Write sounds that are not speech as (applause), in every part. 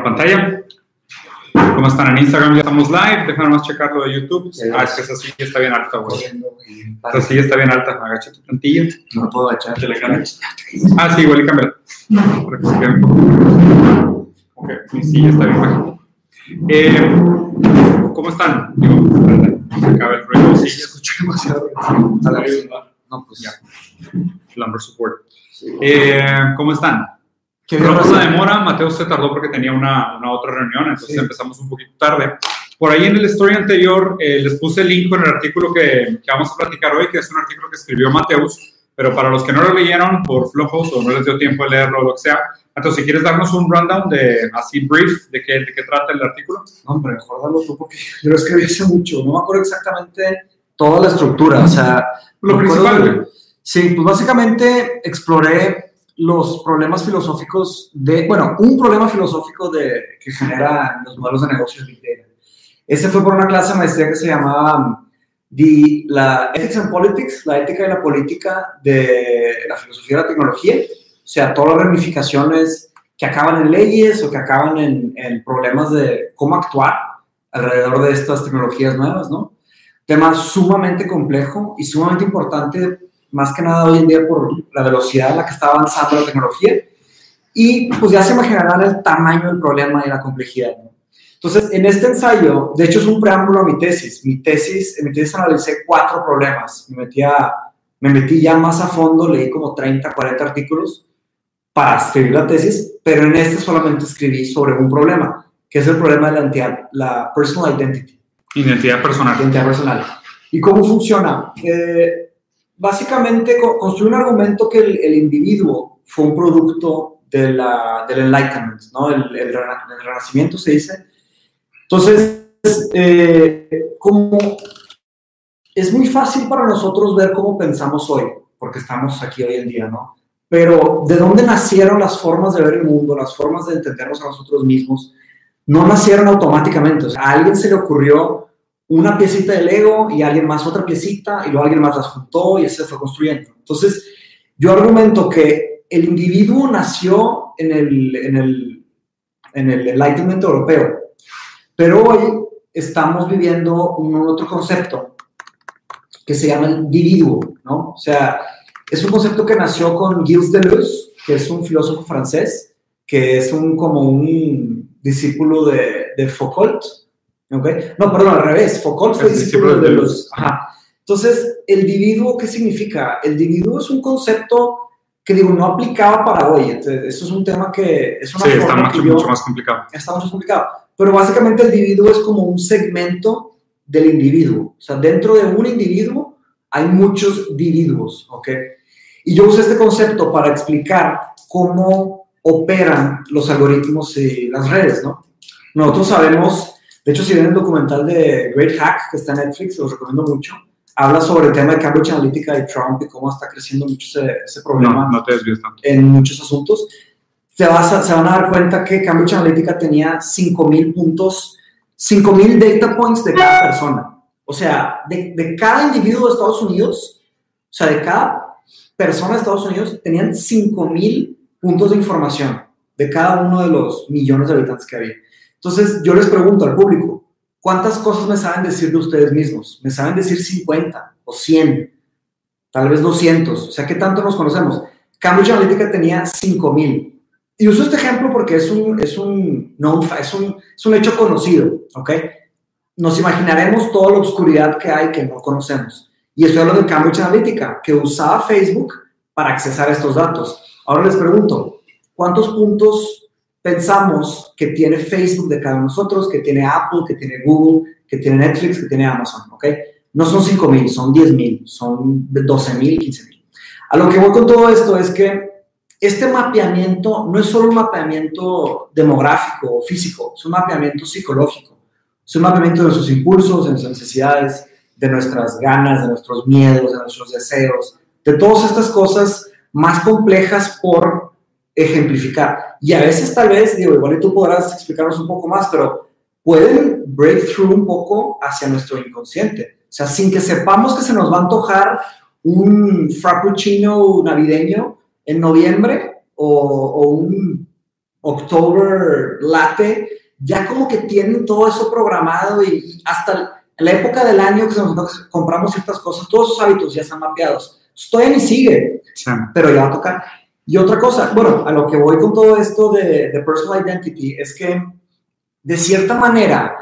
la pantalla. ¿Cómo están en Instagram? Ya estamos live. Déjame más checarlo de YouTube. Ah, es que esa silla está bien alta, güey. Esa silla está bien alta. Agacha tu plantilla. No puedo cambias. Ah, sí, igual y cámbiala. Ok, mi silla está bien. Eh, ¿Cómo están? Digo, espérate, se acaba el ruido. Sí, Se escucha demasiado. a la vez. No, pues Ya. Lumber support. Eh, ¿Cómo están? Por bien, una demora, Mateo se tardó porque tenía una, una otra reunión, entonces Sí. empezamos un poquito tarde. Por ahí en el story anterior eh, les puse el link con el artículo que, que vamos a platicar hoy, que es un artículo que escribió Mateus, pero para los que no lo leyeron por flojos o no les dio tiempo de leerlo o lo que sea, entonces si quieres darnos un rundown de así brief de qué, de qué trata el artículo. No, hombre, mejor dalo tú porque yo lo escribí hace mucho. No me acuerdo exactamente toda la estructura. O sea, Lo acuerdo principal, güey. Sí, pues básicamente exploré los problemas filosóficos de, bueno, un problema filosófico de, que genera los modelos de negocios Big Data. Ese fue por una clase de maestría que se llamaba um, the- la Ethics and Politics, la ética y la política de la filosofía de la tecnología, o sea, todas las ramificaciones que acaban en leyes o que acaban en, en problemas de cómo actuar alrededor de estas tecnologías nuevas, ¿no? Tema sumamente complejo y sumamente importante más que nada hoy en día por la velocidad en la que está avanzando la tecnología. Y pues ya se imaginarán el tamaño del problema y la complejidad. ¿no? Entonces, en este ensayo, de hecho es un preámbulo a mi tesis. Mi tesis, en mi tesis analicé cuatro problemas. Me metí, a- me metí ya más a fondo, leí como 30, 40 artículos para escribir la tesis, pero en este solamente escribí sobre un problema, que es el problema de la, entidad, la personal identity Identidad personal. identidad personal. ¿Y cómo funciona? Eh, básicamente co- construye un argumento que el, individuo fue un producto de del enlightenment, ¿no? El renacimiento se dice. Entonces, eh, como es muy fácil para nosotros ver cómo pensamos hoy, porque estamos aquí hoy en día, ¿no? Pero de dónde nacieron las formas de ver el mundo, las formas de entendernos a nosotros mismos, no nacieron automáticamente. O sea, a alguien se le ocurrió una piecita de Lego y alguien más otra piecita y luego alguien más las juntó y se fue construyendo. Entonces, yo argumento que el individuo nació en el, en el, en el Enlightenment europeo, pero hoy estamos viviendo un otro concepto que se llama el individuo, ¿no? O sea, es un concepto que nació con Gilles Deleuze, que es un filósofo francés, que es un, como un discípulo de, de Foucault, ¿ok? No, perdón, al revés, Foucault fue discípulo de de Deleuze. Ajá. Entonces, el individuo, ¿qué significa? El individuo es un concepto que, digo, no aplicaba para hoy. Entonces, eso es un tema que es una Sí, está yo- mucho más complicado. está mucho más complicado. Pero básicamente el individuo es como un segmento del individuo. O sea, dentro de un individuo hay muchos individuos, ¿ok? Y yo uso este concepto para explicar cómo operan los algoritmos y las redes, ¿no? Nosotros sabemos, de hecho, si ven el documental de Great Hack, que está en Netflix, los recomiendo mucho, habla sobre el tema de Cambridge Analytica y Trump y cómo está creciendo mucho ese, ese problema No, no te tanto. en muchos asuntos, se, vas a- se van a dar cuenta que Cambridge Analytica tenía 5.000 puntos, 5.000 data points de cada persona. O sea, de, de cada individuo de Estados Unidos, o sea, de cada persona de Estados Unidos, tenían 5.000 puntos de información de cada uno de los millones de habitantes que había. Entonces, yo les pregunto al público, ¿cuántas cosas me saben decir de ustedes mismos? ¿Me saben decir 50 o 100? Tal vez 200. O sea, ¿qué tanto nos conocemos? Cambridge Analytica tenía 5000. Y uso este ejemplo porque es un, es un, fa- es un, es un hecho conocido, ¿ok? Nos imaginaremos toda la oscuridad que hay que no conocemos. Y estoy hablando de Cambridge Analytica, que usaba Facebook para accesar estos datos. Ahora les pregunto, ¿cuántos puntos pensamos que tiene Facebook de cada uno de nosotros, que tiene Apple, que tiene Google, que tiene Netflix, que tiene Amazon, ¿ok? No son 5.000, son 10.000, son 12.000, 15.000. A lo que voy con todo esto es que este mapeamiento no es solo un mapeamiento demográfico o físico, es un mapeamiento psicológico, es un mapeamiento de nuestros impulsos, de nuestras necesidades, de nuestras ganas, de nuestros miedos, de nuestros deseos, de todas estas cosas más complejas por ejemplificar. Y a veces tal vez, digo, igual y tú podrás explicarnos un poco más, pero pueden break through un poco hacia nuestro inconsciente. O sea, sin que sepamos que se nos va a antojar un frappuccino navideño en noviembre o, o un October Latte, ya como que tienen todo eso programado y hasta la época del año que nosotros compramos ciertas cosas, todos esos hábitos ya están mapeados. Todavía ni sigue, pero ya va a tocar. Y otra cosa, bueno, a lo que voy con todo esto de, de personal identity es que de cierta manera,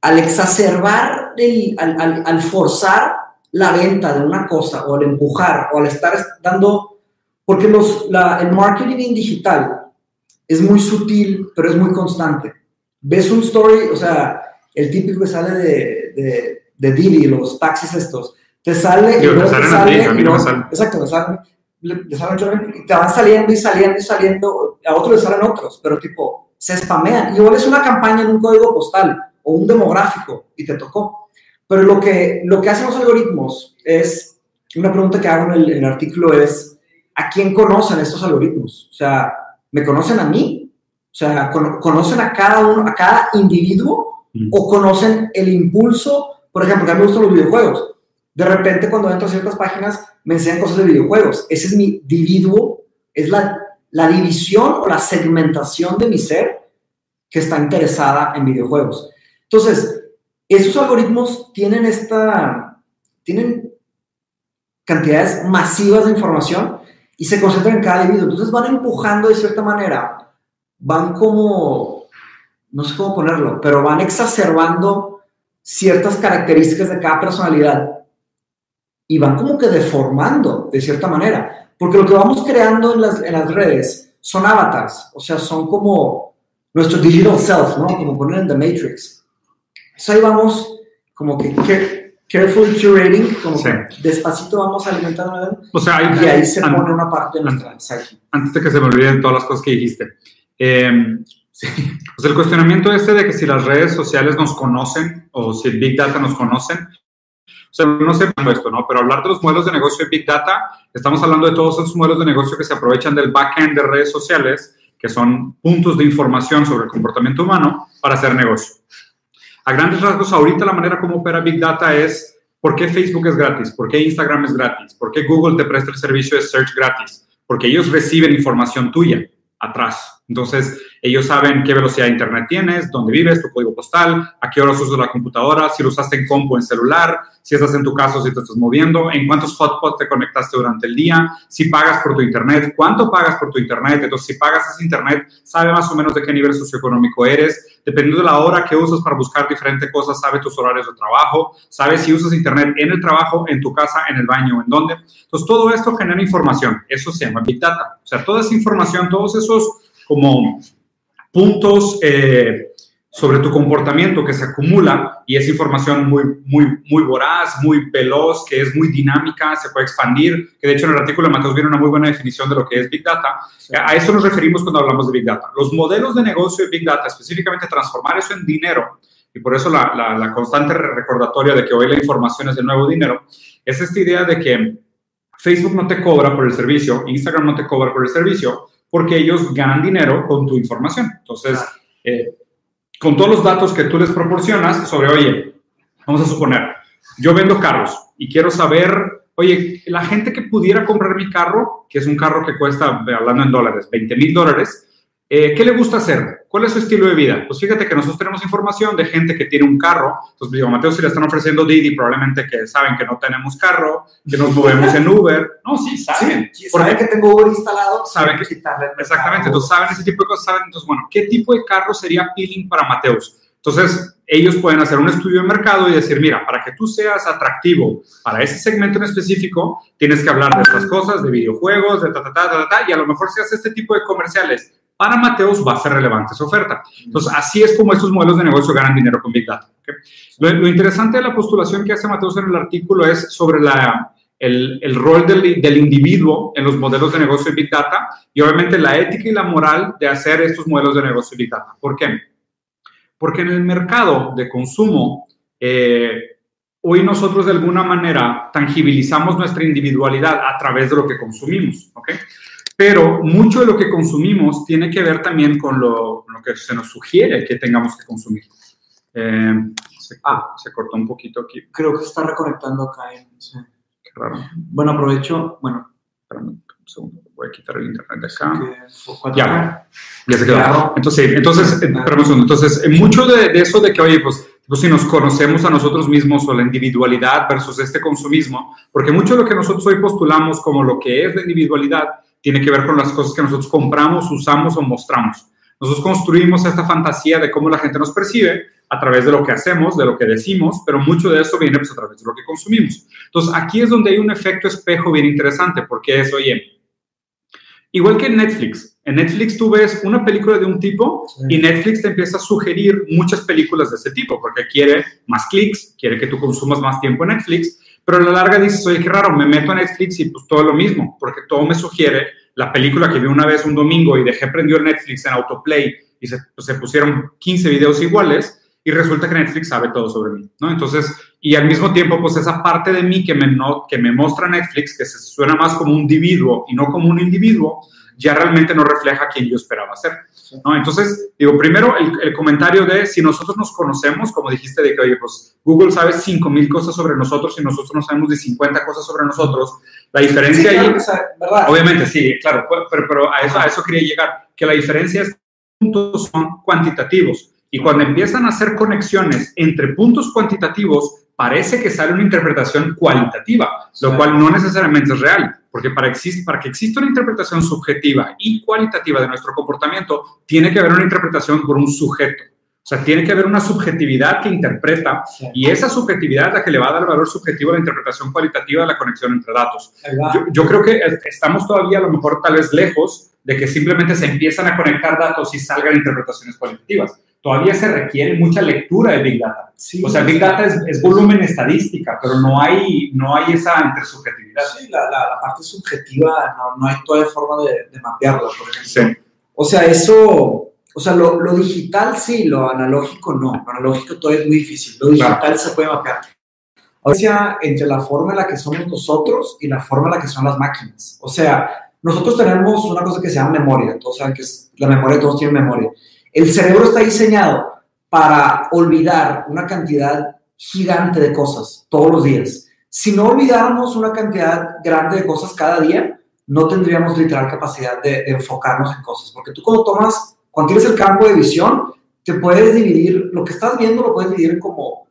al exacerbar, al, al, al, forzar la venta de una cosa o al empujar o al estar dando, porque los, la, el marketing digital es muy sutil, pero es muy constante. Ves un story, o sea, el típico que sale de, de, de Didi, los taxis estos, te sale... y te sale, a mí no me sale. Exacto, te salen, te salen, te van saliendo y saliendo y saliendo, a otros le salen otros, pero tipo, se spamean. Igual es una campaña en un código postal o un demográfico y te tocó. Pero lo que, lo que hacen los algoritmos es, una pregunta que hago en el, en el artículo es, ¿a quién conocen estos algoritmos? O sea, ¿me conocen a mí? O sea, ¿conocen a cada uno, a cada individuo? ¿O conocen el impulso? Por ejemplo, que a mí me gustan los videojuegos. De repente, cuando entro a ciertas páginas, me enseñan cosas de videojuegos. Ese es mi individuo, es la la división o la segmentación de mi ser que está interesada en videojuegos. Entonces, esos algoritmos tienen esta, tienen cantidades masivas de información y se concentran en cada individuo. Entonces van empujando de cierta manera, van como, no sé cómo ponerlo, pero van exacerbando ciertas características de cada personalidad y van como que deformando de cierta manera. Porque lo que vamos creando en las, en las redes son avatars, o sea, son como nuestro digital self, ¿no? Como poner en The Matrix. Entonces ahí vamos como que, que carefully curating, como que despacito vamos alimentando. O sea, y ahí se pone una parte de nuestra psyche. Antes de que se me olviden todas las cosas que dijiste. Eh, sí. Pues el cuestionamiento este de que si las redes sociales nos conocen o si el Big Data nos conocen, o sea, no sé esto, ¿no? Pero hablar de los modelos de negocio de Big Data, estamos hablando de todos esos modelos de negocio que se aprovechan del backend de redes sociales, que son puntos de información sobre el comportamiento humano para hacer negocio. A grandes rasgos, ahorita la manera como opera Big Data es por qué Facebook es gratis, por qué Instagram es gratis, por qué Google te presta el servicio de search gratis, porque ellos reciben información tuya atrás. Entonces, ellos saben qué velocidad de internet tienes, dónde vives, tu código postal, a qué horas usas la computadora, si lo usaste en compu en celular, si estás en tu casa, si te estás moviendo, en cuántos hotspots te conectaste durante el día, si pagas por tu internet, cuánto pagas por tu internet. Entonces, si pagas ese internet, sabe más o menos de qué nivel socioeconómico eres. Dependiendo de la hora que usas para buscar diferentes cosas, sabe tus horarios de trabajo, sabe si usas internet en el trabajo, en tu casa, en el baño, en dónde. Entonces, todo esto genera información. Eso se llama Big Data. O sea, toda esa información, todos esos como puntos eh, sobre tu comportamiento que se acumula y es información muy, muy, muy voraz, muy veloz, que es muy dinámica, se puede expandir, que de hecho en el artículo de Mateos viene una muy buena definición de lo que es Big Data. A eso nos referimos cuando hablamos de Big Data. Los modelos de negocio de Big Data, específicamente transformar eso en dinero, y por eso la, la, la constante recordatoria de que hoy la información es el nuevo dinero, es esta idea de que Facebook no te cobra por el servicio, Instagram no te cobra por el servicio, porque ellos ganan dinero con tu información. Entonces, eh, con todos los datos que tú les proporcionas sobre, oye, vamos a suponer, yo vendo carros y quiero saber, oye, la gente que pudiera comprar mi carro, que es un carro que cuesta, hablando en dólares, 20 mil dólares, eh, ¿Qué le gusta hacer? ¿Cuál es su estilo de vida? Pues fíjate que nosotros tenemos información de gente que tiene un carro. Entonces, digo, Mateo, si le están ofreciendo Didi, probablemente que saben que no tenemos carro, que nos movemos en Uber. No, sí, saben. Sí, saben que tengo Uber instalado. Saben que quitarle. Exactamente. Entonces, saben ese tipo de cosas. Saben, entonces, bueno, ¿qué tipo de carro sería peeling para Mateus? Entonces, ellos pueden hacer un estudio de mercado y decir, mira, para que tú seas atractivo para ese segmento en específico, tienes que hablar de estas cosas, de videojuegos, de ta, ta, ta, ta, ta, y a lo mejor si haces este tipo de comerciales para Mateos va a ser relevante esa oferta. Entonces, así es como estos modelos de negocio ganan dinero con Big Data. Lo, interesante de la postulación que hace Mateos en el artículo es sobre la, el, el, rol del, del, individuo en los modelos de negocio de Big Data y obviamente la ética y la moral de hacer estos modelos de negocio de Big Data. ¿Por qué? Porque en el mercado de consumo, eh, hoy nosotros de alguna manera tangibilizamos nuestra individualidad a través de lo que consumimos. ¿ok? Pero mucho de lo que consumimos tiene que ver también con lo, lo que se nos sugiere que tengamos que consumir. Eh, se, ah, se, cortó un poquito aquí. Creo que se está reconectando acá. En, sí. Qué raro. Bueno, aprovecho, bueno, Espérame un segundo, voy a quitar el internet de acá. Ya, ya se quedó. Entonces, entonces, eh, un segundo. Entonces, eh, mucho de, de, eso de que, oye, pues, pues si nos conocemos a nosotros mismos o la individualidad versus este consumismo, porque mucho de lo que nosotros hoy postulamos como lo que es la individualidad tiene que ver con las cosas que nosotros compramos, usamos o mostramos. Nosotros construimos esta fantasía de cómo la gente nos percibe a través de lo que hacemos, de lo que decimos, pero mucho de eso viene pues, a través de lo que consumimos. Entonces, aquí es donde hay un efecto espejo bien interesante, porque es, oye, igual que en Netflix, en Netflix tú ves una película de un tipo y Netflix te empieza a sugerir muchas películas de ese tipo, porque quiere más clics, quiere que tú consumas más tiempo en Netflix, pero a la larga dices, oye, qué raro, me meto a Netflix y pues todo lo mismo, porque todo me sugiere la película que vi una vez un domingo y dejé prendió Netflix en autoplay y se, pues, pusieron 15 videos iguales, y resulta que Netflix sabe todo sobre mí, ¿no? Entonces, y al mismo tiempo, pues esa parte de mí que me, no, que me muestra Netflix, que se suena más como un individuo y no como un individuo, ya realmente no refleja quien yo esperaba ser, ¿no? Entonces, digo, primero el, el, comentario de si nosotros nos conocemos, como dijiste, de que, oye, pues Google sabe 5 mil cosas sobre nosotros y nosotros no sabemos de 50 cosas sobre nosotros, la diferencia sí, ahí, obviamente, sí, claro, pero, pero a, eso, a eso quería llegar, que la diferencia es que los puntos son cuantitativos. Y cuando empiezan a hacer conexiones entre puntos cuantitativos, parece que sale una interpretación cualitativa, lo sí. cual no necesariamente es real, porque para, para, que exista una interpretación subjetiva y cualitativa de nuestro comportamiento, tiene que haber una interpretación por un sujeto. O sea, tiene que haber una subjetividad que interpreta sí. y esa subjetividad es la que le va a dar el valor subjetivo a la interpretación cualitativa de la conexión entre datos. Yo, yo, creo que estamos todavía a lo mejor tal vez lejos de que simplemente se empiezan a conectar datos y salgan interpretaciones cualitativas todavía se requiere mucha lectura de Big Data. Sí, o sea, Big Data es, es, volumen estadística, pero no hay, no hay esa intersubjetividad. Sí, la, la, la parte subjetiva no, no, hay todavía forma de, de mapearla, por ejemplo. Sí. O sea, eso, o sea, lo, lo, digital sí, lo analógico no. Lo analógico todavía es muy difícil. Lo digital claro. se puede mapear. O sea, entre la forma en la que somos nosotros y la forma en la que son las máquinas. O sea, nosotros tenemos una cosa que se llama memoria. Todos saben que es, la memoria, todos tienen memoria. El cerebro está diseñado para olvidar una cantidad gigante de cosas todos los días. Si no olvidáramos una cantidad grande de cosas cada día, no tendríamos literal capacidad de, enfocarnos en cosas. Porque tú cuando tomas, cuando tienes el campo de visión, te puedes dividir, lo que estás viendo lo puedes dividir como,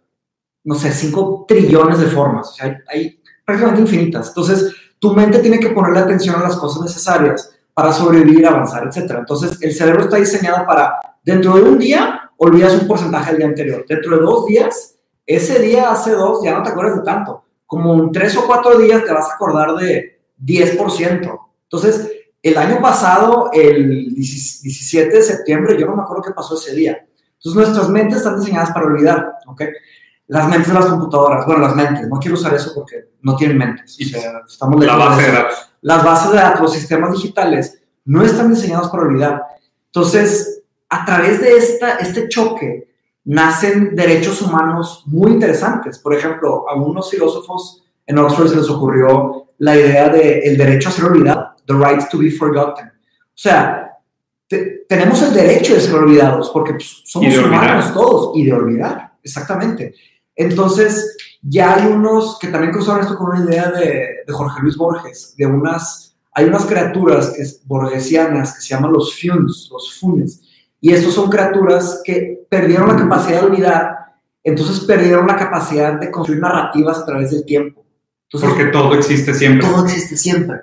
no sé, 5 trillones de formas. O sea, hay, hay prácticamente infinitas. Entonces, tu mente tiene que ponerle atención a las cosas necesarias para sobrevivir, avanzar, etc. Entonces, el cerebro está diseñado para Dentro de un día, olvidas un porcentaje del día anterior. Dentro de dos días, ese día hace dos, ya no te acuerdas de tanto. Como en tres o cuatro días te vas a acordar de 10%. Entonces, el año pasado, el 17 de septiembre, yo no me acuerdo qué pasó ese día. Entonces, nuestras mentes están diseñadas para olvidar, ¿ok? Las mentes de las computadoras, bueno, las mentes, no quiero usar eso porque no tienen mentes. O sea, estamos La base de, de datos. Las bases de datos, los sistemas digitales, no están diseñados para olvidar. Entonces, a través de esta, este choque nacen derechos humanos muy interesantes. Por ejemplo, a unos filósofos en Oxford se les ocurrió la idea de el derecho a ser olvidado, the right to be forgotten. O sea, te, tenemos el derecho de ser olvidados porque pues, somos humanos todos y de olvidar, exactamente. Entonces, ya hay unos que también cruzaron esto con una idea de, de Jorge Luis Borges, de unas, hay unas criaturas que es, borgesianas que se llaman los funes, los funes, y estos son criaturas que perdieron la capacidad de olvidar, entonces perdieron la capacidad de construir narrativas a través del tiempo. Entonces, Porque todo existe siempre. Todo existe siempre.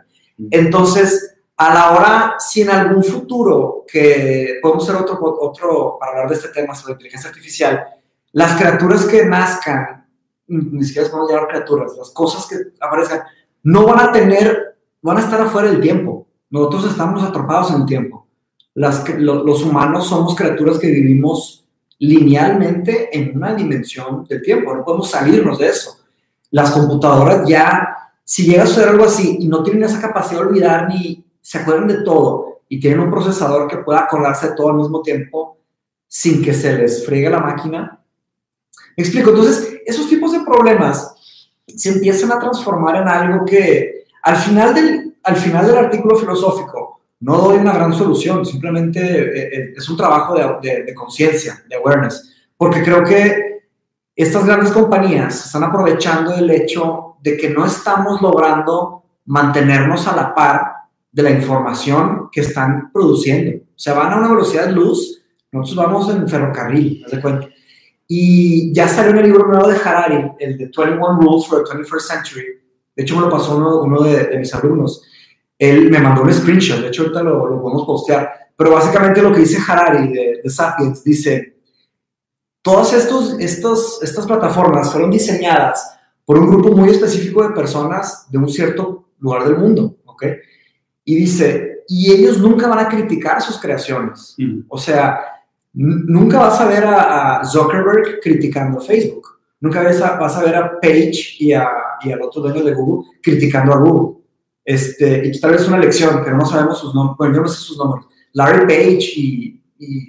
Entonces, a la hora, si en algún futuro, que podemos hacer otro, otro para hablar de este tema sobre inteligencia artificial, las criaturas que nazcan, ni siquiera podemos llamar criaturas, las cosas que aparezcan, no van a tener, van a estar afuera del tiempo. Nosotros estamos atrapados en el tiempo los humanos somos criaturas que vivimos linealmente en una dimensión del tiempo, no podemos salirnos de eso. Las computadoras ya, si llega a suceder algo así y no tienen esa capacidad de olvidar ni se acuerdan de todo y tienen un procesador que pueda acordarse de todo al mismo tiempo sin que se les friegue la máquina. Me explico, entonces esos tipos de problemas se empiezan a transformar en algo que al final del, al final del artículo filosófico no doy una gran solución, simplemente eh, eh, es un trabajo de, de, de conciencia, de awareness, porque creo que estas grandes compañías están aprovechando el hecho de que no estamos logrando mantenernos a la par de la información que están produciendo. O sea, van a una velocidad de luz, nosotros vamos en ferrocarril, haz de cuenta. Y ya salió en el libro nuevo de Harari, el de 21 Rules for the 21st Century. De hecho, me lo pasó uno, de, mis alumnos. Él me mandó un screenshot, de hecho, ahorita lo, lo podemos postear. Pero básicamente lo que dice Harari de, de Sapiens, dice, todas estos, estos, estas plataformas fueron diseñadas por un grupo muy específico de personas de un cierto lugar del mundo, ¿ok? Y dice, y ellos nunca van a criticar sus creaciones. Mm. O sea, nunca vas a ver a, Zuckerberg criticando Facebook. Nunca vas a, vas a ver a Page y, a, y, al otro dueño de Google criticando a Google. Este, y tal vez una lección, pero no sabemos sus nombres, bueno, yo no sé sus nombres. Larry Page y, y,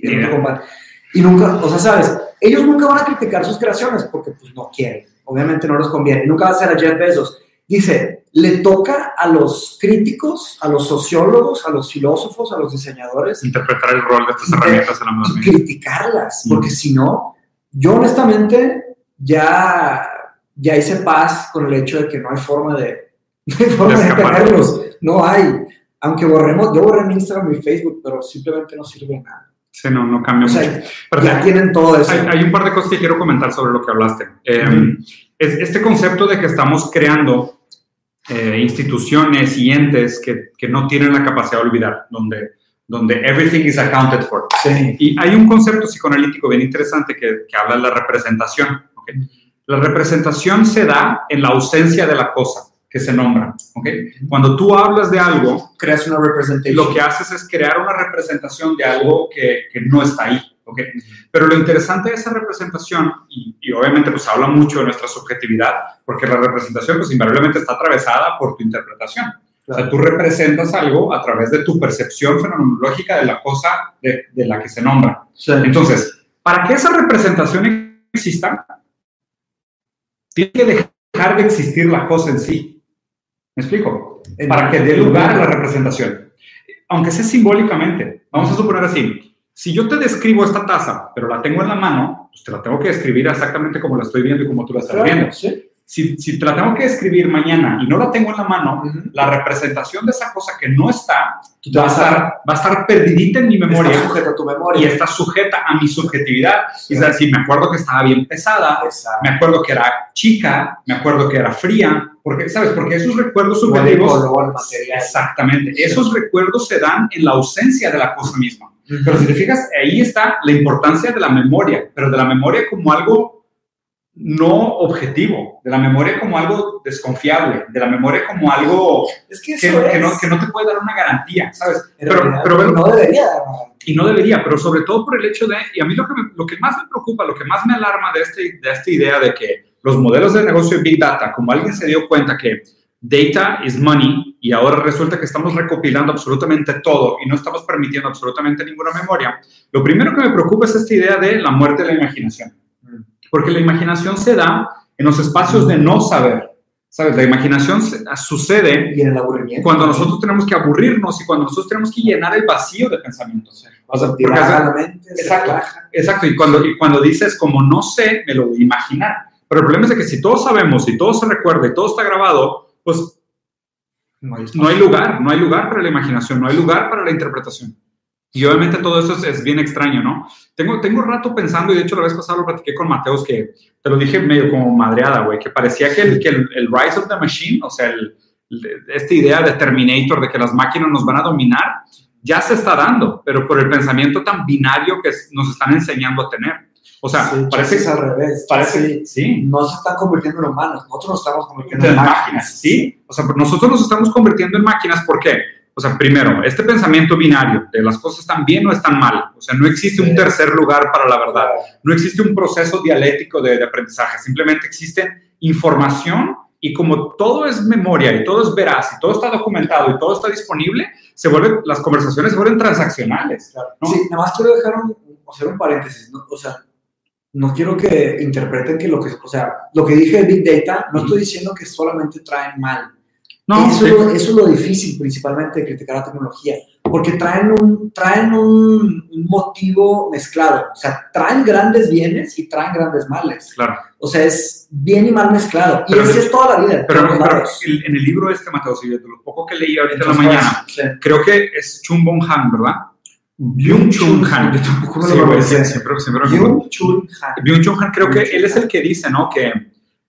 y nunca, o sea, sabes, ellos nunca van a criticar sus creaciones porque pues no quieren, obviamente no les conviene, nunca va a ser a Jeff Bezos. Dice, le toca a los críticos, a los sociólogos, a los filósofos, a los diseñadores. Interpretar el rol de estas herramientas en la Y criticarlas, porque si no, yo honestamente ya, ya hice paz con el hecho de que no hay forma de, (laughs) no hay forma de, tenerlos. No hay. Aunque borremos, yo borré mi Instagram y Facebook, pero simplemente no sirve nada. Sí, no, no cambia mucho. Pero ya tienen todo eso. Hay, un par de cosas que quiero comentar sobre lo que hablaste. Eh, es este concepto de que estamos creando eh, instituciones y entes que, que, no tienen la capacidad de olvidar, donde, donde everything is accounted for. Sí. Y hay un concepto psicoanalítico bien interesante que, que habla de la representación. La representación se da en la ausencia de la cosa que se nombra. ¿okay? Cuando tú hablas de algo, creas una representación. Lo que haces es crear una representación de algo que, que no está ahí. ¿Okay? Pero lo interesante de esa representación, y, y, obviamente pues habla mucho de nuestra subjetividad, porque la representación pues invariablemente está atravesada por tu interpretación. O sea, tú representas algo a través de tu percepción fenomenológica de la cosa de, de la que se nombra. Entonces, para que esa representación exista, tiene que dejar de existir la cosa en sí. ¿Me explico? Para que dé lugar a la representación. Aunque sea simbólicamente. Vamos a suponer así. Si yo te describo esta taza, pero la tengo en la mano, pues te la tengo que describir exactamente como la estoy viendo y como tú la estás viendo. ¿sí? Si, si, te la tengo que escribir mañana y no la tengo en la mano, la representación de esa cosa que no está va a, estar, va a estar perdidita en mi memoria. Está sujeta a tu memoria. Y está sujeta a mi subjetividad. Y es decir, me acuerdo que estaba bien pesada, me acuerdo que era chica, me acuerdo que era fría, porque, ¿sabes? Porque esos recuerdos subjetivos... Exactamente. Esos recuerdos se dan en la ausencia de la cosa misma. Pero si te fijas, ahí está la importancia de la memoria, pero de la memoria como algo no objetivo, de la memoria como algo desconfiable, de la memoria como algo que, no, te puede dar una garantía, ¿sabes? Pero, no debería dar Y no debería, pero sobre todo por el hecho de, y a mí lo que, lo que más me preocupa, lo que más me alarma de, este, de esta idea de que los modelos de negocio de Big Data, como alguien se dio cuenta que data is money y ahora resulta que estamos recopilando absolutamente todo y no estamos permitiendo absolutamente ninguna memoria, lo primero que me preocupa es esta idea de la muerte de la imaginación. Porque la imaginación se da en los espacios de no saber. ¿Sabes? La imaginación sucede y en el aburrimiento, cuando nosotros tenemos que aburrirnos y cuando nosotros tenemos que llenar el vacío de pensamientos. O sea, porque, la mente, exacto, exacto. Y cuando, y cuando dices, como no sé, me lo voy a imaginar. Pero el problema es que si todos sabemos, si todo se recuerda y todo está grabado, pues no hay, no hay lugar, no hay lugar para la imaginación, no hay lugar para la interpretación. Y obviamente todo eso es, bien extraño, ¿no? Tengo, tengo rato pensando, y de hecho la vez pasada lo platiqué con Mateos, que te lo dije medio como madreada, güey, que parecía que el, que el, Rise of the Machine, o sea, el, esta idea de Terminator, de que las máquinas nos van a dominar, ya se está dando, pero por el pensamiento tan binario que nos están enseñando a tener. O sea, parece que es al revés. Parece, sí. No se están convirtiendo en humanos, nosotros nos estamos convirtiendo en, máquinas. máquinas. Sí, o sea, nosotros nos estamos convirtiendo en máquinas, ¿por qué? o sea, primero, este pensamiento binario de las cosas están bien o están mal, o sea, no existe un tercer lugar para la verdad, no existe un proceso dialéctico de, aprendizaje, simplemente existe información y como todo es memoria y todo es veraz y todo está documentado y todo está disponible, se vuelven, las conversaciones se vuelven transaccionales. Sí, nada más quiero dejar un, hacer un paréntesis, o sea, no quiero que interpreten que lo que, o sea, lo que dije de Big Data, no estoy diciendo que solamente traen mal, no, eso, es lo difícil principalmente de criticar la tecnología, porque traen un, traen un, motivo mezclado. O sea, traen grandes bienes y traen grandes males. Claro. O sea, es bien y mal mezclado. Pero y así es toda la vida. Pero, todos pero en el libro este, Mateo, si de lo poco que leí ahorita en la mañana, sí. creo que es Chun Bong Han, ¿verdad? Byung Chun Han. Yo tampoco me Sí, lo güey, conocía. siempre, siempre confundo. Byung Chun Han. Byung Chun Han, creo que Byung-Chul él es el que dice, ¿no? Que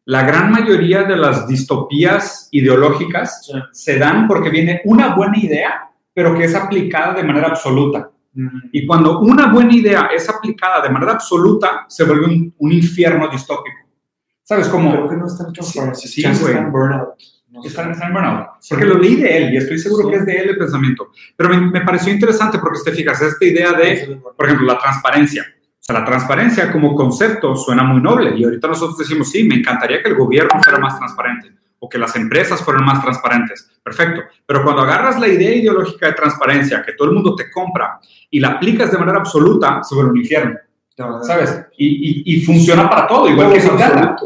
la gran mayoría de las distopías ideológicas Sí. se dan porque viene una buena idea, pero que es aplicada de manera absoluta. Y cuando una buena idea es aplicada de manera absoluta, se vuelve un, un infierno distópico. ¿Sabes cómo? Creo que no está en Transparency. Sí, Chance güey. está en Burnout. No sé. Está, está en burnout. Porque lo leí de él y estoy seguro Sí. que es de él el pensamiento. Pero me, me pareció interesante porque si te fijas, esta idea de, por ejemplo, la transparencia. O sea, la transparencia como concepto suena muy noble y ahorita nosotros decimos, sí, me encantaría que el gobierno fuera más transparente o que las empresas fueran más transparentes. Perfecto. Pero cuando agarras la idea ideológica de transparencia que todo el mundo te compra y la aplicas de manera absoluta, se vuelve un infierno. ¿sabes? Y, y- y funciona para todo, igual que Big Data.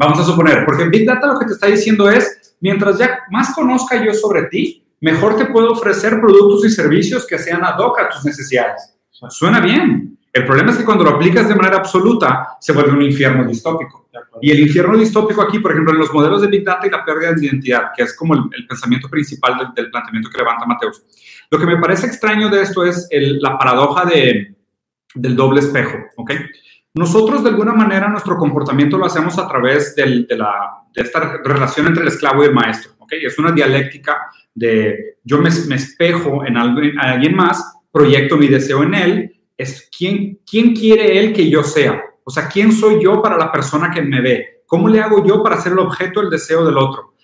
Vamos a suponer, porque Big Data lo que te está diciendo es, mientras ya más conozca yo sobre ti, mejor te puedo ofrecer productos y servicios que sean ad hoc a tus necesidades. Suena bien. El problema es que cuando lo aplicas de manera absoluta, se vuelve un infierno distópico. Y el infierno distópico aquí, por ejemplo, en los modelos de Big Data y la pérdida de identidad, que es como el, el pensamiento principal del, del planteamiento que levanta Mateus. Lo que me parece extraño de esto es el- la paradoja de, del doble espejo, ¿ok? Nosotros, de alguna manera, nuestro comportamiento lo hacemos a través del- de, la, de esta relación entre el esclavo y el maestro, ¿ok? Es una dialéctica de yo me, me espejo en, algo, en alguien más, proyecto mi deseo en él, es quién, quién quiere él que yo sea, o sea, quién soy yo para la persona que me ve, cómo le hago yo para ser el objeto del deseo del otro.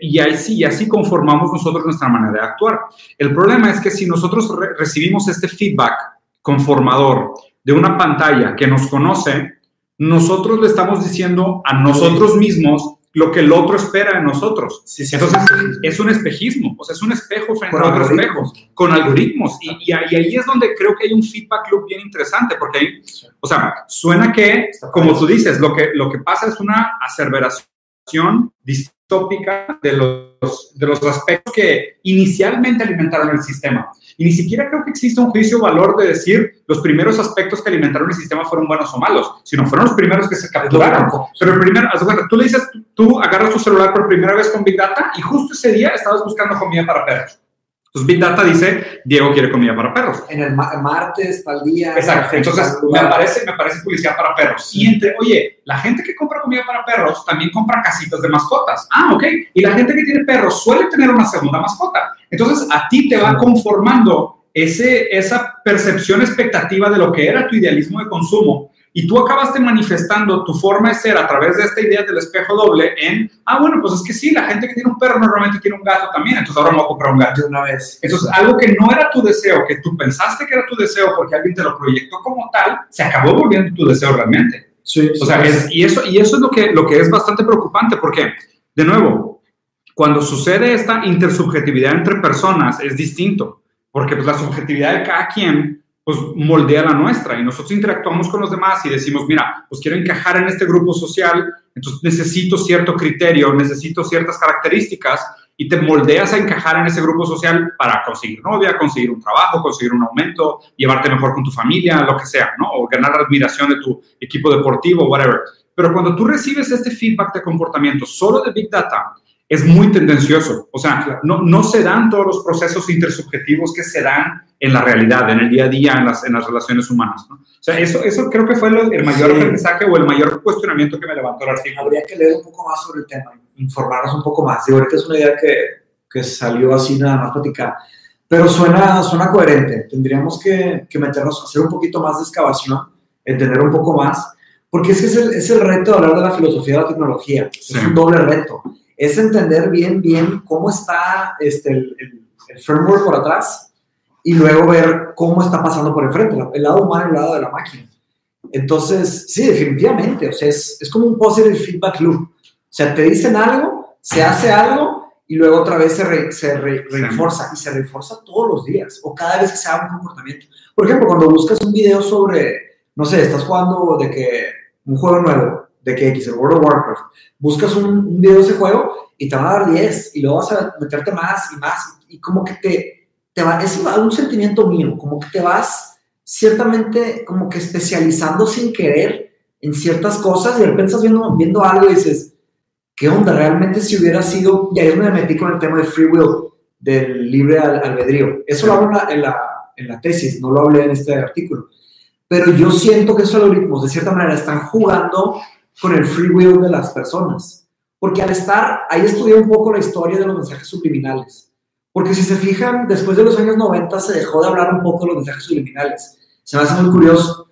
Y así, y así conformamos nosotros nuestra manera de actuar. El problema es que si nosotros re- recibimos este feedback conformador de una pantalla que nos conoce, nosotros le estamos diciendo a nosotros mismos lo que el otro espera de nosotros. Sí, sí, Entonces, sí, es un espejismo, o sea, es un espejo frente Con a otro algoritmos. espejo, con algoritmos. Y, y ahí y ahí es donde creo que hay un feedback loop bien interesante, porque ahí, o sea, suena que, como tú dices, lo que, lo que pasa es una aceleración distópica de los, de los aspectos que inicialmente alimentaron el sistema. Y ni siquiera creo que exista un juicio de valor de decir los primeros aspectos que alimentaron el sistema fueron buenos o malos, sino fueron los primeros que se capturaron. Pero el primer, cuenta, tú le dices, tú agarras tu celular por primera vez con Big Data y justo ese día estabas buscando comida para perros. Entonces Big Data dice, Diego quiere comida para perros. En el ma- martes, tal día. Exacto. Entonces me aparece, me aparece publicidad para perros. Y entre, oye, la gente que compra comida para perros también compra casitas de mascotas. Ah, ok. Y la gente que tiene perros suele tener una segunda mascota. Entonces a ti te va conformando ese, esa percepción expectativa de lo que era tu idealismo de consumo. Y tú acabaste manifestando tu forma de ser a través de esta idea del espejo doble en, ah, bueno, pues es que sí, la gente que tiene un perro normalmente tiene un gato también, entonces ahora me voy a comprar un gato. De una vez. Entonces, algo que no era tu deseo, que tú pensaste que era tu deseo porque alguien te lo proyectó como tal, se acabó volviendo tu deseo realmente. Sí, O sea, es- y, eso, y eso es lo que, lo que es bastante preocupante porque, de nuevo, cuando sucede esta intersubjetividad entre personas es distinto, porque pues, la subjetividad de cada quien pues moldea la nuestra y nosotros interactuamos con los demás y decimos, mira, pues quiero encajar en este grupo social, entonces necesito cierto criterio, necesito ciertas características y te moldeas a encajar en ese grupo social para conseguir novia, conseguir un trabajo, conseguir un aumento, llevarte mejor con tu familia, lo que sea, ¿no? O ganar la admiración de tu equipo deportivo, whatever. Pero cuando tú recibes este feedback de comportamiento solo de Big Data, es muy tendencioso. O sea, no, no se dan todos los procesos intersubjetivos que se dan en la realidad, en el día a día, en las, en las relaciones humanas. ¿no? O sea, eso, eso creo que fue el mayor Sí. aprendizaje o el mayor cuestionamiento que me levantó el artículo. Habría que leer un poco más sobre el tema, informarnos un poco más. Y ahorita es una idea que, que salió así nada más platicada. Pero suena, suena coherente. Tendríamos que, que meternos, hacer un poquito más de excavación, entender un poco más. Porque ese es el, es el reto de hablar de la filosofía de la tecnología. Sí. Es un doble reto. Es entender bien, bien cómo está este, el, el- el framework por atrás y luego ver cómo está pasando por enfrente, el lado humano y el lado de la máquina. Entonces, sí, definitivamente, o sea, es, es como un positive feedback loop. O sea, te dicen algo, se hace algo y luego otra vez se, re- se re- y se refuerza todos los días o cada vez que se haga un comportamiento. Por ejemplo, cuando buscas un video sobre, no sé, estás jugando de que un juego nuevo, de que X, el World of Warcraft, buscas un, un video de ese juego y te van a dar 10 y luego vas a meterte más y más y como que te, te va, es un sentimiento mío, como que te vas ciertamente como que especializando sin querer en ciertas cosas y de repente estás viendo, viendo algo y dices, ¿qué onda? Realmente si hubiera sido, y ahí me metí con el tema de free will, del libre albedrío. Eso lo hablo en la, en la, tesis, no lo hablé en este artículo. Pero yo siento que esos algoritmos de cierta manera están jugando con el free will de las personas. Porque al estar, ahí estudié un poco la historia de los mensajes subliminales. Porque si se fijan, después de los años 90 se dejó de hablar un poco de los mensajes subliminales. Se me hace muy curioso.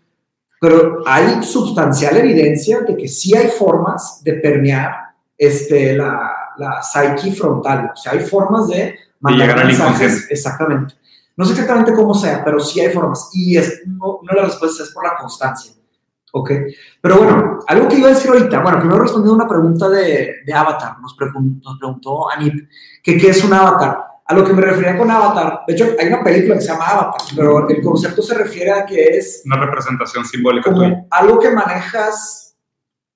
Pero hay sustancial evidencia de que sí hay formas de permear este, la, la psyche frontal. O sea, hay formas de mandar llegar mensajes. Exactamente. No sé exactamente cómo sea, pero sí hay formas. Y es, una de las respuestas es por la constancia. ¿Ok? Pero bueno, algo que iba a decir ahorita. Bueno, primero respondiendo a una pregunta de, de Avatar. Nos, preguntó, nos preguntó Anip que qué es un avatar. A lo que me refería con avatar, de hecho hay una película que se llama Avatar, pero el concepto se refiere a que es... Una representación simbólica. Como algo que manejas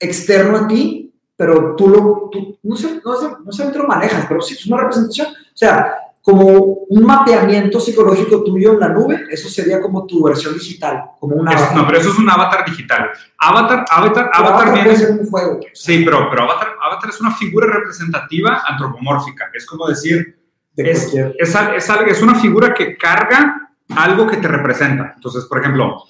externo a ti, pero tú lo... Tú, no, sé, no, sé, no sé lo manejas, pero sí es una representación. O sea, como un mapeamiento psicológico tuyo en la nube, eso sería como tu versión digital, como una No, pero eso es un avatar digital. Avatar, avatar, avatar, viene... Puede ser un juego. Sí, pero, pero avatar, avatar es una figura representativa antropomórfica. Es como decir, es, es, es, es, una figura que carga algo que te representa. Entonces, por ejemplo,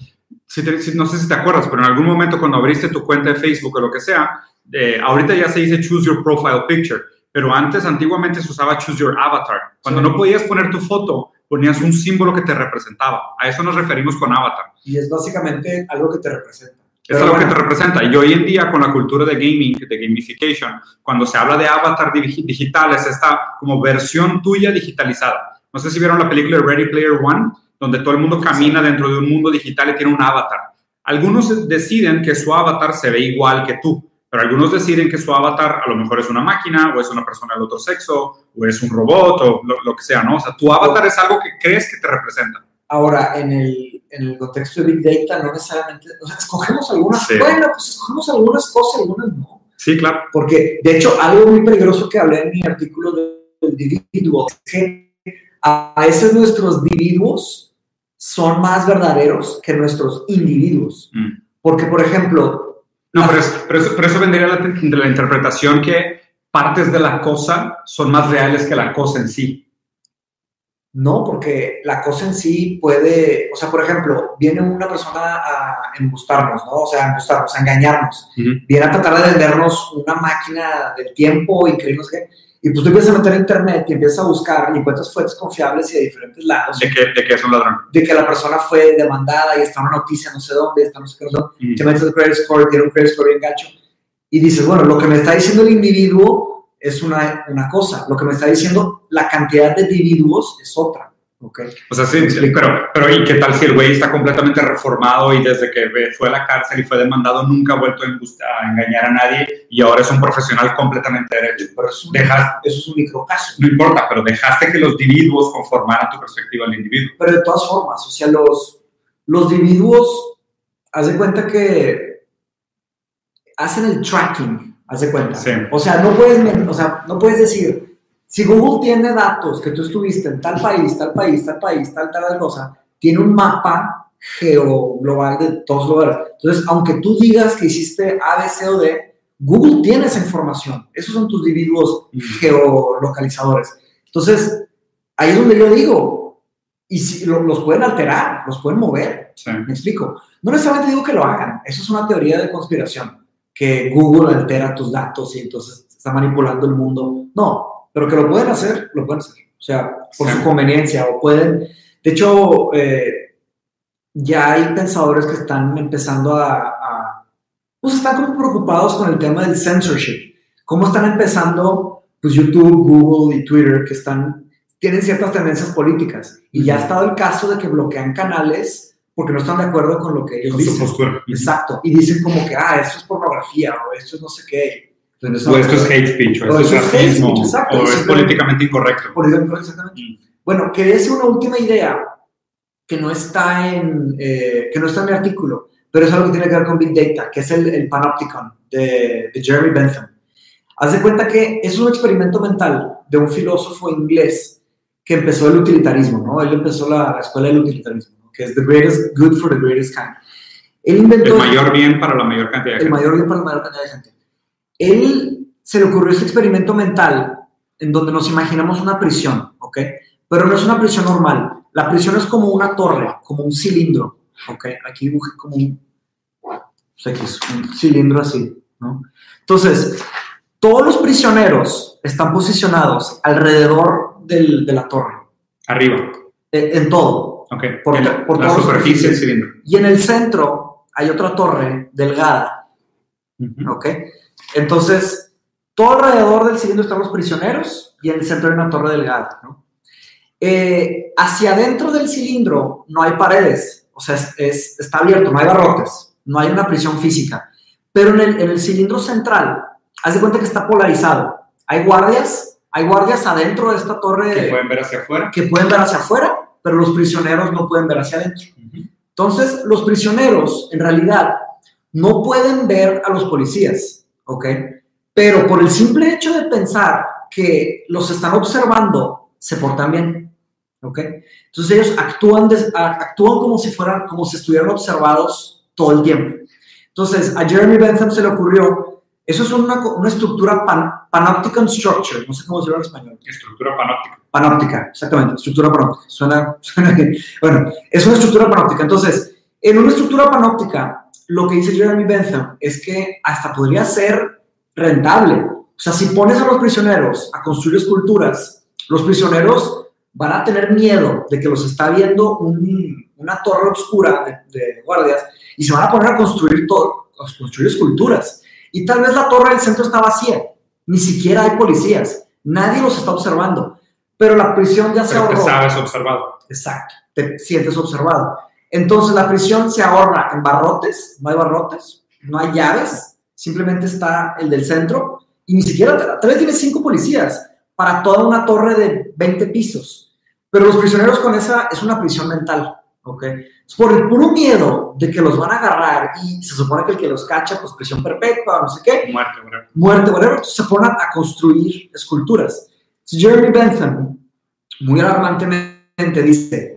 si no sé si te acuerdas, pero en algún momento cuando abriste tu cuenta de Facebook o lo que sea, eh, ahorita ya se dice Choose Your Profile Picture pero antes, antiguamente se usaba Choose Your Avatar. Cuando no podías poner tu foto, ponías un símbolo que te representaba. A eso nos referimos con avatar. Y es básicamente algo que te representa. Es algo que te representa. Y hoy en día, con la cultura de gaming, de gamification, cuando se habla de avatar digital, es esta como versión tuya digitalizada. No sé si vieron la película Ready Player One, donde todo el mundo camina dentro de un mundo digital y tiene un avatar. Algunos deciden que su avatar se ve igual que tú pero algunos deciden que su avatar a lo mejor es una máquina o es una persona del otro sexo o es un robot o lo, que sea, ¿no? O sea, tu avatar es algo que crees que te representa. Ahora, en el, en el contexto de Big Data, no necesariamente, o sea, escogemos algunas, bueno, pues escogemos algunas cosas, algunas no. Sí, claro. Porque, de hecho, algo muy peligroso que hablé en mi artículo del individuo es que a veces nuestros individuos son más verdaderos que nuestros individuos. Mm. Porque, por ejemplo, no, pero, eso, pero, eso, vendría de la, interpretación que partes de la cosa son más reales que la cosa en sí. No, porque la cosa en sí puede, o sea, por ejemplo, viene una persona a embustarnos, ¿no? O sea, a embustarnos, a engañarnos. Viene a tratar de vendernos una máquina del tiempo y creernos que y pues tú empiezas a meter internet y empiezas a buscar y encuentras fuentes confiables y de diferentes lados. ¿De que, de que es un ladrón? De que la persona fue demandada y está en una noticia no sé dónde, está no sé qué, no sé Te metes el credit score, tiene un credit score bien gacho. Y dices, bueno, lo que me está diciendo el individuo es una, una cosa. Lo que me está diciendo la cantidad de individuos es otra. Okay. O sea, sí, pero, pero ¿y qué tal si el güey está completamente reformado y desde que fue a la cárcel y fue demandado nunca ha vuelto a, engañar a nadie y ahora es un profesional completamente derecho? Pero eso, eso es un microcaso. No importa, pero dejaste que los individuos conformaran tu perspectiva del individuo. Pero de todas formas, o sea, los, los individuos, haz de cuenta que hacen el tracking, haz de cuenta. Sí. O sea, no puedes, o sea, no puedes decir si Google tiene datos que tú estuviste en tal país, tal país, tal país, tal, tal, cosa, tiene un mapa geoglobal de todos los lugares. Entonces, aunque tú digas que hiciste A, B, C o D, Google tiene esa información. Esos son tus individuos geolocalizadores. Entonces, ahí es donde yo digo, y si los pueden alterar, los pueden mover. Me explico. No necesariamente digo que lo hagan. Eso es una teoría de conspiración, que Google altera tus datos y entonces está manipulando el mundo. No, pero que lo pueden hacer, lo pueden hacer. O sea, por su conveniencia, o pueden. De hecho, eh, ya hay pensadores que están empezando a, Pues están como preocupados con el tema del censorship. ¿Cómo están empezando, pues YouTube, Google y Twitter, que están. tienen ciertas tendencias políticas. Y ya ha estado el caso de que bloquean canales porque no están de acuerdo con lo que ellos dicen. Exacto. Y dicen como que, ah, esto es pornografía o esto es no sé qué o esto es hate speech, o, esto es racismo, o es políticamente incorrecto. exactamente. Mm. Bueno, quería decir una última idea que no está en, eh, que no está en mi artículo, pero es algo que tiene que ver con Big Data, que es el, el Panopticon de, de, Jeremy Bentham. Haz de cuenta que es un experimento mental de un filósofo inglés que empezó el utilitarismo, ¿no? Él empezó la, la escuela del utilitarismo, ¿no? que es the greatest good for the greatest kind. Él inventó... El mayor bien para la mayor cantidad de El gente. mayor bien para la mayor cantidad de gente. Él se le ocurrió este experimento mental en donde nos imaginamos una prisión, ¿ok? Pero no es una prisión normal. La prisión es como una torre, como un cilindro, ¿ok? Aquí dibujé como un, pues un cilindro así, ¿no? Entonces, todos los prisioneros están posicionados alrededor del- de la torre, Arriba. en, en todo. Ok. Por- En la, por superficie del cilindro. Y en el centro hay otra torre delgada. ¿ok? Entonces, todo alrededor del cilindro están los prisioneros y en el centro hay una torre delgada, ¿no? Eh, hacia adentro del cilindro no hay paredes, o sea, es- es- está abierto, no hay barrotes, no hay una prisión física, pero en el, en el cilindro central, haz de cuenta que está polarizado. Hay guardias, hay guardias adentro de esta torre Que pueden ver hacia afuera. que pueden ver hacia afuera, pero los prisioneros no pueden ver hacia adentro. Entonces, los prisioneros, en realidad, no pueden ver a los policías, ¿ok? Pero por el simple hecho de pensar que los están observando, se portan bien, ¿ok? Entonces ellos actúan, a- actúan como si fueran, como si estuvieran observados todo el tiempo. Entonces, a Jeremy Bentham se le ocurrió, eso es una, una estructura pan, panopticon structure, no sé cómo decirlo en español. Estructura panóptica. Panóptica, exactamente, estructura panóptica. Suena, (laughs) suena bien. Bueno, es una estructura panóptica. Entonces, en una estructura panóptica, lo que dice Jeremy Bentham es que hasta podría ser rentable. O sea, si pones a los prisioneros a construir esculturas, los prisioneros van a tener miedo de que los está viendo un- una torre oscura de, de guardias y se van a poner a construir, todo, a construir esculturas. Y tal vez la torre del centro está vacía, ni siquiera hay policías, nadie los está observando, pero la prisión ya se Pero te ahorró. sabes observado. Exacto, te sientes observado. Entonces la prisión se ahorra en barrotes, no hay barrotes, no hay llaves, simplemente está el del centro y ni siquiera, tal vez tiene cinco policías para toda una torre de 20 pisos. Pero los prisioneros con esa es una prisión mental, ¿ok? Es por el puro miedo de que los van a agarrar y se supone que el que los cacha, pues prisión perpetua, no sé qué, Muerte, whatever. muerte, whatever, se ponen a construir esculturas. Jeremy Bentham, muy alarmantemente, dice,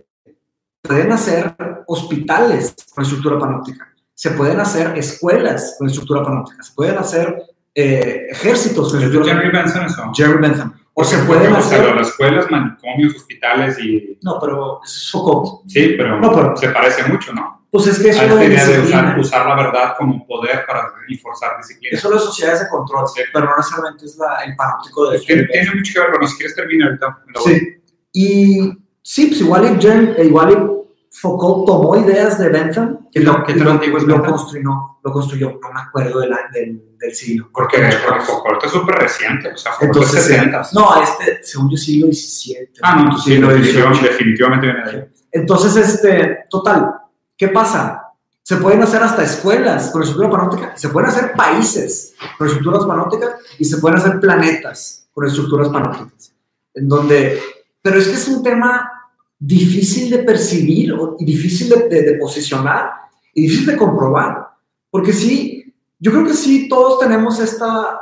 pueden hacer hospitales con estructura panóptica, se pueden hacer escuelas con estructura panóptica, se pueden hacer eh, ejércitos con ¿Es de estructura Jerry. Benson eso? Jeremy Bentham. O se Porque, pueden hacer... las escuelas, manicomios, hospitales y... No, pero es Foucault. Sí, pero, No, pero- se parece mucho, ¿no? Pues es que es de idea de usar, usar la verdad como poder para enforzar disciplina. Eso es de sociedades de control, Sí. pero no necesariamente es la- el panóptico de Es que tiene mucho que ver, bueno, si quieres terminar ahorita. Sí. Y sí, pues igual y, Jen- eh, igual y Foucault tomó ideas de Bentham y lo, ¿Qué y tan lo- antiguo es lo construyó, lo construyó, no me acuerdo del, del, del siglo. Porque, porque Foucault es súper reciente, o sea, Foucault Entonces, es 60. no, este, según yo, siglo XVII. Ah, no, sí, siglo XVIII. definitivamente viene de ahí. Entonces, este, total, ¿qué pasa? Se pueden hacer hasta escuelas con estructura panóptica, se pueden hacer países con estructuras panópticas y se pueden hacer planetas con estructuras panópticas. En donde, pero es que es un tema difícil de percibir y difícil de, de- de posicionar y difícil de comprobar. Porque sí, yo creo que sí, todos tenemos esta,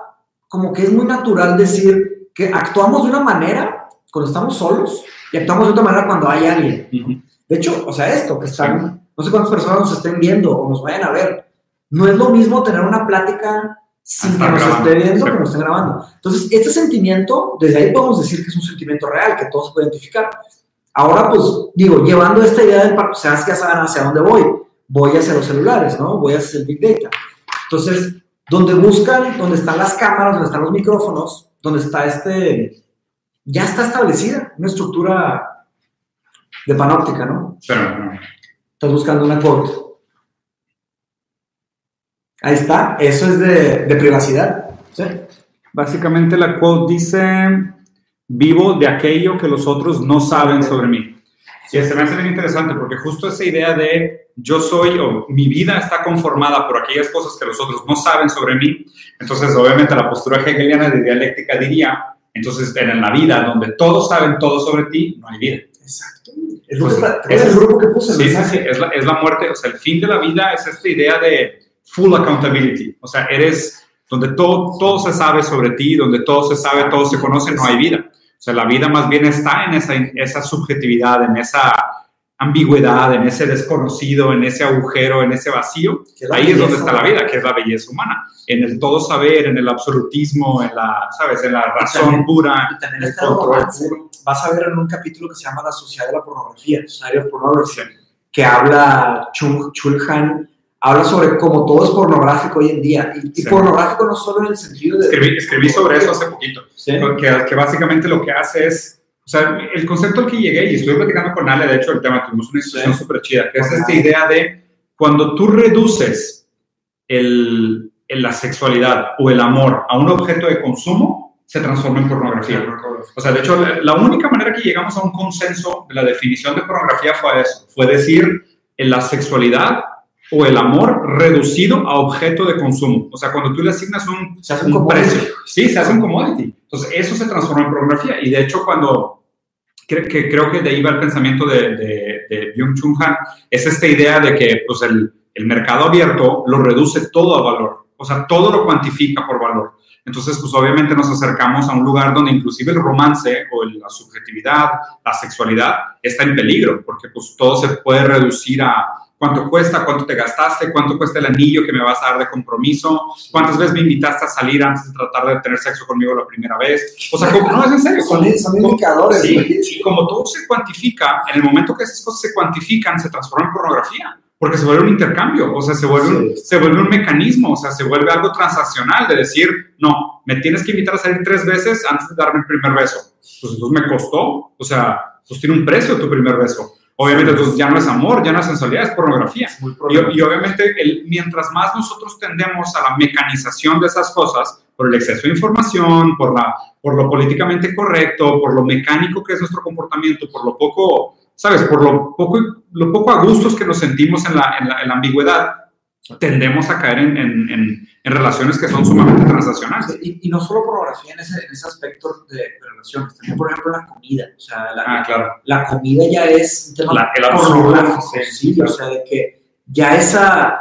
como que es muy natural decir que actuamos de una manera cuando estamos solos y actuamos de otra manera cuando hay alguien. Ujú. De hecho, o sea, esto, que están, no sé cuántas personas nos estén viendo o nos vayan a ver, no es lo mismo tener una plática sin que Estar nos grabando, esté viendo sí. que nos estén grabando. Entonces, este sentimiento, desde ahí podemos decir que es un sentimiento real, que todos se puede identificar. Ahora, pues, digo, llevando esta idea del o sea, es que ya saben hacia dónde voy. Voy hacia los celulares, ¿no? Voy hacia el Big Data. Entonces, donde buscan, donde están las cámaras, donde están los micrófonos, donde está este, ya está establecida una estructura de panóptica, ¿no? Pero no. Estás buscando una quote. Ahí está, eso es de, de privacidad. ¿sí? Básicamente la quote dice, vivo de aquello que los otros no saben sobre mí. Y se me hace bien interesante porque justo esa idea de yo soy o mi vida está conformada por aquellas cosas que los otros no saben sobre mí. Entonces, obviamente, la postura hegeliana de dialéctica diría, entonces, en la vida donde todos saben todo sobre ti, no hay vida. Exacto. Es, Pues, que, ¿te acuerdas ese del es- grupo que puse. el Sí, sí, sí, es la, es la muerte, o sea, el fin de la vida es esta idea de full accountability, o sea, eres donde todo, todo se sabe sobre ti, donde todo se sabe, todo se conoce, no hay vida. O sea, la vida más bien está en esa, esa subjetividad, en esa ambigüedad, en ese desconocido, en ese agujero, en ese vacío. Ahí es donde está la vida, que es la belleza humana. En el todo saber, en el absolutismo, en la, ¿sabes? En la razón pura, y también el control puro. Vas a ver en un capítulo que se llama La Sociedad de la Pornografía, Society of Pornography, que habla Chung Chulhan habla sobre cómo todo es pornográfico hoy en día. Y, pornográfico no solo en el sentido de... Escribí, escribí sobre eso hace poquito. Que, que, básicamente lo que hace es... O sea, el concepto al que llegué, y estuve platicando con Ale, de hecho, el tema, tuvimos una discusión súper chida, que es esta idea de cuando tú reduces el, la sexualidad o el amor a un objeto de consumo, se transforma en pornografía. O sea, de hecho, la única manera que llegamos a un consenso de la definición de pornografía fue eso, fue decir, en la sexualidad o el amor reducido a objeto de consumo. O sea, cuando tú le asignas un, se hace un, precio, sí, se hace un commodity. Entonces, eso se transforma en pornografía. Y de hecho, cuando que, creo que de ahí va el pensamiento de, de, de Byung-Chun Han, es esta idea de que pues, el, el mercado abierto lo reduce todo a valor. O sea, todo lo cuantifica por valor. Entonces, pues obviamente nos acercamos a un lugar donde inclusive el romance o la subjetividad, la sexualidad está en peligro, porque pues todo se puede reducir a cuánto cuesta, cuánto te gastaste, cuánto cuesta el anillo que me vas a dar de compromiso, cuántas veces me invitaste a salir antes de tratar de tener sexo conmigo la primera vez. O sea, como, no es en serio. Son, son indicadores. Sí, sí, como todo se cuantifica, en el momento que esas cosas se cuantifican, se transforma en pornografía. Porque se vuelve un intercambio, o sea, se vuelve, un, se vuelve un mecanismo, o sea, se vuelve algo transaccional de decir, no, me tienes que invitar a salir tres veces antes de darme el primer beso. Pues entonces me costó, o sea, pues tiene un precio tu primer beso. Obviamente, entonces ya no es amor, ya no es sensualidad, es pornografía. y, y, obviamente, el, mientras más nosotros tendemos a la mecanización de esas cosas, por el exceso de información, por, la, por lo políticamente correcto, por lo mecánico que es nuestro comportamiento, por lo poco, ¿sabes? Por lo poco, lo poco a gustos que nos sentimos en la, en la, en la ambigüedad, tendemos a caer en, en, en, relaciones que son sumamente transaccionales. Y, y no solo pornografía en ese, en ese aspecto de, relaciones, también por ejemplo la comida. O sea, la, ah, claro. la comida ya es un tema la, el pornográfico. Sí, sí claro. o sea, de que ya esa,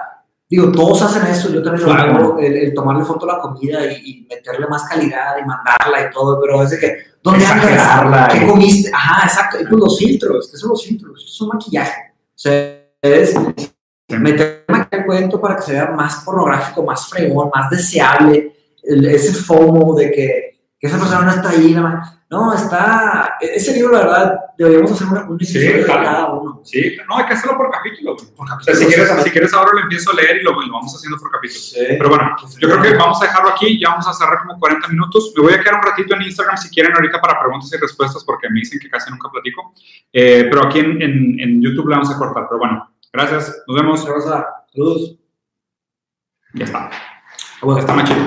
digo, todos hacen eso, yo también claro. lo hago, el, el, tomarle foto a la comida y, y, meterle más calidad y mandarla y todo, pero es de que, ¿dónde andas? ¿Qué comiste? Ajá, exacto, y pues los filtros, ¿qué son los filtros? Es un maquillaje. O sea, es meterme el cuento para que se vea más pornográfico, más fregón, más deseable, el, ese FOMO de que, que, esa persona no está ahí, nada más. No, está. Ese libro, la verdad, deberíamos hacer una, un sí, de cada uno. Sí, no, hay que hacerlo por capítulo. Por capítulo. O sea, si, quieres, si quieres, ahora lo empiezo a leer y lo, lo vamos haciendo por capítulo. Sí. Pero bueno, yo creo que vamos a dejarlo aquí. Ya vamos a cerrar como 40 minutos. Me voy a quedar un ratito en Instagram si quieren ahorita para preguntas y respuestas, porque me dicen que casi nunca platico. Eh, pero aquí en, en, en YouTube le vamos a cortar. Pero bueno, Gracias, nos vemos. Saludos. Ya está. Ya está, machito.